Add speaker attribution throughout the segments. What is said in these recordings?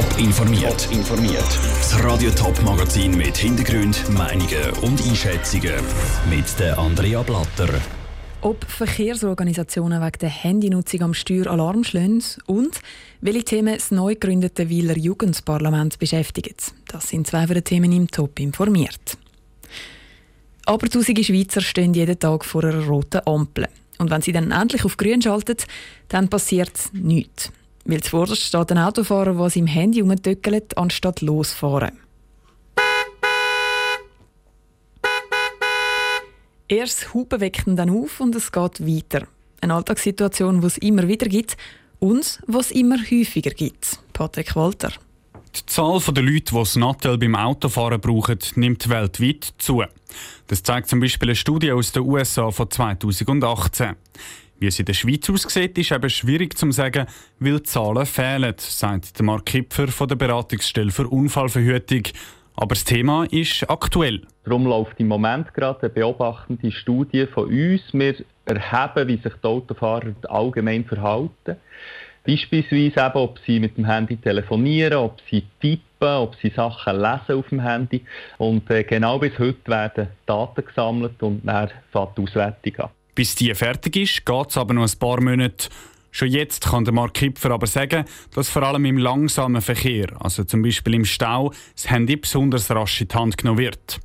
Speaker 1: Top informiert. informiert. Das Radio Top Magazin mit Hintergrund, Meinungen und Einschätzungen mit der Andrea Blatter.
Speaker 2: Ob Verkehrsorganisationen wegen der Handynutzung am Steuer Alarm schlagen und welche Themen das neu gegründete Wieler Jugendparlament beschäftigen. Das sind zwei von den Themen im Top informiert. Aber tausende Schweizer stehen jeden Tag vor einer roten Ampel. Und wenn sie dann endlich auf grün schalten, dann passiert nichts. Weil zuvorderst steht ein Autofahrer, der im Handy umdöckelt, anstatt losfahren. Erst das Hupen weckt ihn dann auf und es geht weiter. Eine Alltagssituation, die es immer wieder gibt und was immer häufiger gibt. Patrick Walter.
Speaker 3: Die Zahl der Leute, die das Nattel beim Autofahren brauchen, nimmt weltweit zu. Das zeigt zum Beispiel eine Studie aus den USA von 2018. Wie es in der Schweiz aussieht, ist eben schwierig zu sagen, weil die Zahlen fehlen, sagt Mark Kipfer von der Beratungsstelle für Unfallverhütung. Aber das Thema ist aktuell.
Speaker 4: Darum läuft im Moment gerade eine beobachtende Studie von uns. Wir erheben, wie sich die Autofahrer allgemein verhalten. Beispielsweise eben, ob sie mit dem Handy telefonieren, ob sie tippen, ob sie Sachen lesen auf dem Handy. Und äh, genau bis heute werden Daten gesammelt und dann fängt die Auswertung an.
Speaker 3: Bis die fertig ist, geht es aber noch ein paar Monate. Schon jetzt kann der Mark Kipfer aber sagen, dass vor allem im langsamen Verkehr, also zum Beispiel im Stau, das Handy besonders rasch in die Hand genommen wird.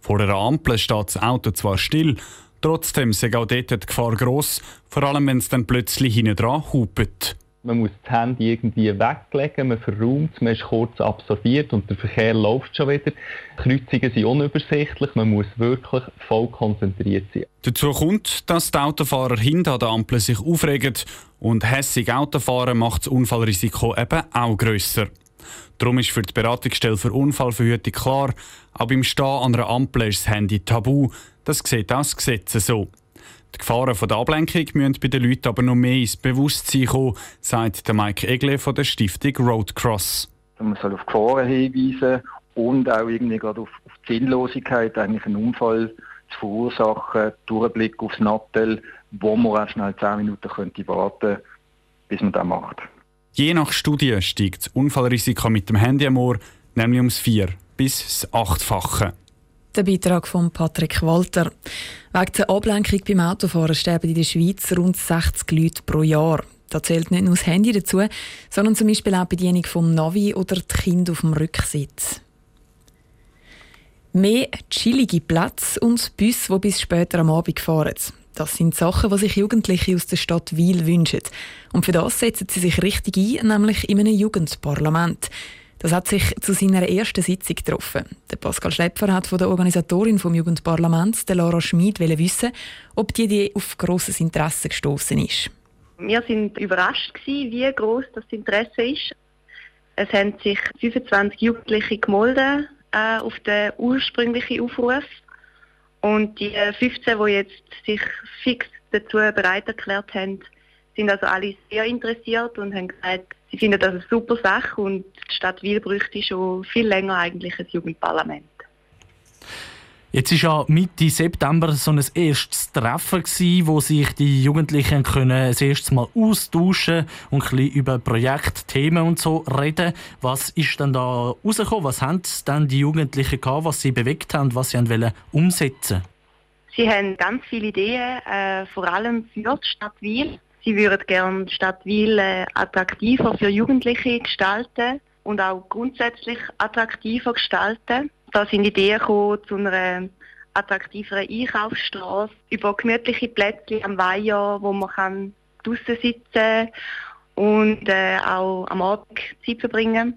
Speaker 3: Vor einer Ampel steht das Auto zwar still, trotzdem ist auch dort die Gefahr gross, vor allem wenn es dann plötzlich hinten dran hupet.
Speaker 4: Man muss das Handy irgendwie weglegen, man verräumt man ist kurz absorbiert und der Verkehr läuft schon wieder. Kreuzungen sind unübersichtlich, man muss wirklich voll konzentriert sein.
Speaker 3: Dazu kommt, dass die Autofahrer hinter der Ampel sich aufregen und hässig Autofahren macht das Unfallrisiko eben auch grösser. Darum ist für die Beratungsstelle für Unfallverhütung klar, auch beim Stehen an einer Ampel ist das Handy tabu. Das sieht auch das Gesetz so. Die Gefahren von der Ablenkung müssen bei den Leuten aber noch mehr ins Bewusstsein kommen, sagt Mike Egle von der Stiftung Roadcross.
Speaker 5: Man soll auf Gefahren hinweisen und auch irgendwie gerade auf, auf die Sinnlosigkeit, eigentlich einen Unfall zu verursachen, Durchblick aufs Nattel, wo man auch schnell 10 Minuten könnte warten bis man das macht.
Speaker 3: Je nach Studie steigt das Unfallrisiko mit dem Handy am Ohr nämlich ums 4 bis das 8-fache.
Speaker 2: Der Beitrag von Patrick Walter. Wegen der Ablenkung beim Autofahren sterben in der Schweiz rund 60 Leute pro Jahr. Da zählt nicht nur das Handy dazu, sondern zum Beispiel auch die Bedienung vom Navi oder die Kinder auf dem Rücksitz. Mehr chillige Plätze und Busse, die bis später am Abend fahren. Das sind Sachen, die sich Jugendliche aus der Stadt Wiel wünschen. Und für das setzen sie sich richtig ein, nämlich in einem Jugendparlament. Das hat sich zu seiner ersten Sitzung getroffen. Der Pascal Schlepfer hat von der Organisatorin vom Jugendparlaments, der Lara Schmid, wissen, ob die Idee auf grosses Interesse gestoßen ist.
Speaker 6: Wir sind überrascht gewesen, wie groß das Interesse ist. Es haben sich 25 Jugendliche gemeldet äh, auf den ursprünglichen Aufruf und die 15, die jetzt sich fix dazu bereit erklärt haben, sind also alle sehr interessiert und haben gesagt, sie finden das eine super Sache und die Stadt Wil bräuchte schon viel länger eigentlich ein Jugendparlament.
Speaker 7: Jetzt ist ja Mitte September so ein erstes Treffen gewesen, wo sich die Jugendlichen können das erste Mal austauschen und ein bisschen über Projekte, Themen und so reden. Was ist denn da rausgekommen? Was haben dann die Jugendlichen gehabt, was sie bewegt haben, was sie wollen umsetzen?
Speaker 6: Sie haben ganz viele Ideen, äh, vor allem für die Stadt Wil. Sie würden gerne die Stadt Wil äh, attraktiver für Jugendliche gestalten und auch grundsätzlich attraktiver gestalten. Da sind Ideen gekommen zu einer attraktiveren Einkaufsstraße, über gemütliche Plätze am Weiher, wo man kann draußen sitzen und äh, auch am Abend Zeit verbringen.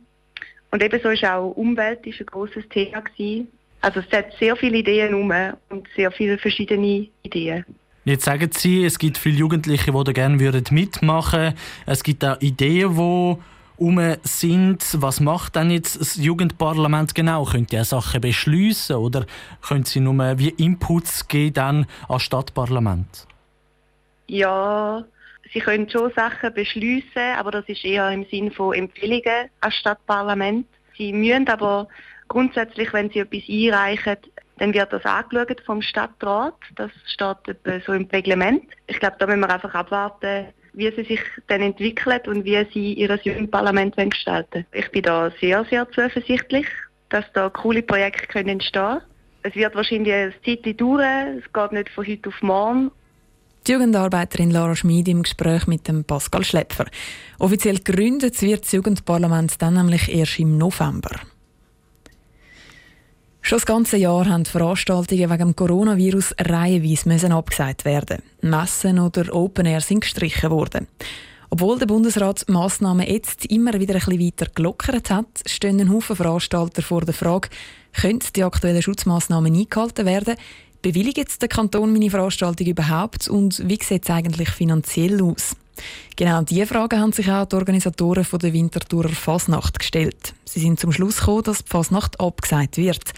Speaker 6: Und ebenso ist auch Umwelt ist ein großes Thema gewesen. Also es hat sehr viele Ideen rum und sehr viele verschiedene Ideen.
Speaker 7: Jetzt sagen Sie, es gibt viele Jugendliche, die da gerne mitmachen würden. Es gibt auch Ideen, die um sind. Was macht denn jetzt das Jugendparlament genau? Könnt ihr Sachen beschließen oder können Sie nur wie Inputs geben dann an Stadtparlament?
Speaker 6: Ja, Sie können schon Sachen beschließen, aber das ist eher im Sinne von Empfehlungen an Stadtparlament. Sie müssen aber grundsätzlich, wenn Sie etwas einreichen, dann wird das angeschaut vom Stadtrat. Das steht so im Reglement. Ich glaube, da müssen wir einfach abwarten, wie sie sich dann entwickelt und wie sie ihr Jugendparlament gestalten Ich bin da sehr, sehr zuversichtlich, dass da coole Projekte können entstehen können. Es wird wahrscheinlich eine Zeit dauern, es geht nicht von heute auf morgen.
Speaker 2: Die Jugendarbeiterin Lara Schmid im Gespräch mit dem Pascal Schlepfer. Offiziell gegründet wird das Jugendparlament dann nämlich erst im November. Schon das ganze Jahr haben Veranstaltungen wegen dem Coronavirus reihenweise abgesagt werden. Messen oder Open Air sind gestrichen worden. Obwohl der Bundesrat Massnahmen jetzt immer wieder ein bisschen weiter gelockert hat, stehen ein Haufen Veranstalter vor der Frage, können die aktuellen Schutzmaßnahmen eingehalten werden? Bewilligt der Kanton meine Veranstaltung überhaupt und wie sieht es eigentlich finanziell aus? Genau diese Fragen haben sich auch die Organisatoren von der Winterthurer Fasnacht gestellt. Sie sind zum Schluss gekommen, dass die Fasnacht abgesagt wird.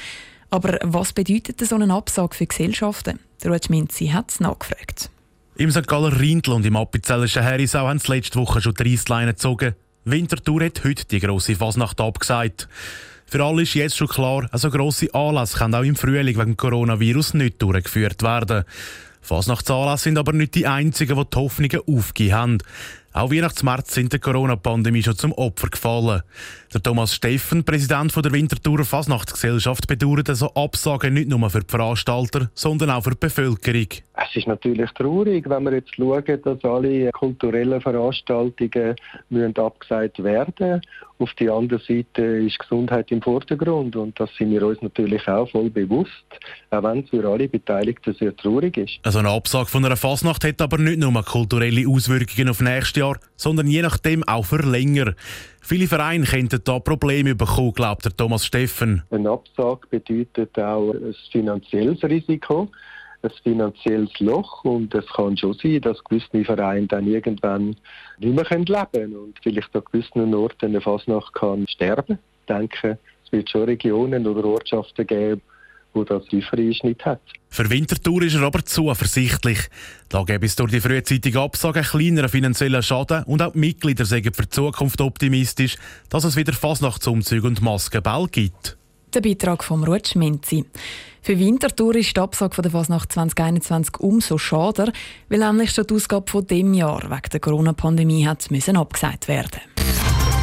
Speaker 2: Aber was bedeutet so eine Absage für Gesellschaften? Der Ruth Minzi hat es nachgefragt.
Speaker 8: Im St. Galler Rindl und im Appenzellischen Herisau haben sie letzte Woche schon die Reissleine gezogen. Winterthur hat heute die grosse Fasnacht abgesagt. Für alle ist jetzt schon klar, also grosse Anlässe können auch im Frühling wegen Coronavirus nicht durchgeführt werden. Fasnachtsanlässe sind aber nicht die einzigen, die die Hoffnungen aufgegeben haben. Auch Weihnachtsmärz sind der Corona-Pandemie schon zum Opfer gefallen. Der Thomas Steffen, Präsident der Winterthurer Fasnachtsgesellschaft, bedauert also Absagen nicht nur für die Veranstalter, sondern auch für die Bevölkerung.
Speaker 9: Es ist natürlich traurig, wenn wir jetzt schauen, dass alle kulturellen Veranstaltungen müssen abgesagt werden Auf der anderen Seite ist Gesundheit im Vordergrund und das sind wir uns natürlich auch voll bewusst, auch wenn es für alle Beteiligten sehr traurig ist.
Speaker 8: Also eine Absage von einer Fasnacht hat aber nicht nur kulturelle Auswirkungen auf nächstes Jahr, sondern je nachdem auch für länger. Viele Vereine könnten da Probleme bekommen, glaubt der Thomas Steffen.
Speaker 9: Ein Absage bedeutet auch ein finanzielles Risiko, ein finanzielles Loch und es kann schon sein, dass gewisse Vereine dann irgendwann nicht mehr leben können und vielleicht an gewissen Orten eine Fasnacht kann sterben. Ich denke, es wird schon Regionen oder Ortschaften geben, wo das Liefereinschnitt hat.
Speaker 8: Für Winterthur ist er aber zuversichtlich. Da gäbe es durch die frühzeitige Absage einen kleineren finanziellen Schaden und auch die Mitglieder sagen für die Zukunft optimistisch, dass es wieder Fasnachtsumzüge und Maskenball gibt.
Speaker 2: Der Beitrag vom Ruth Schminzi. Für Winterthur ist die Absage der Fasnacht 2021 umso schade, weil nämlich schon die Ausgabe von dem Jahr wegen der Corona-Pandemie hat müssen abgesagt werden.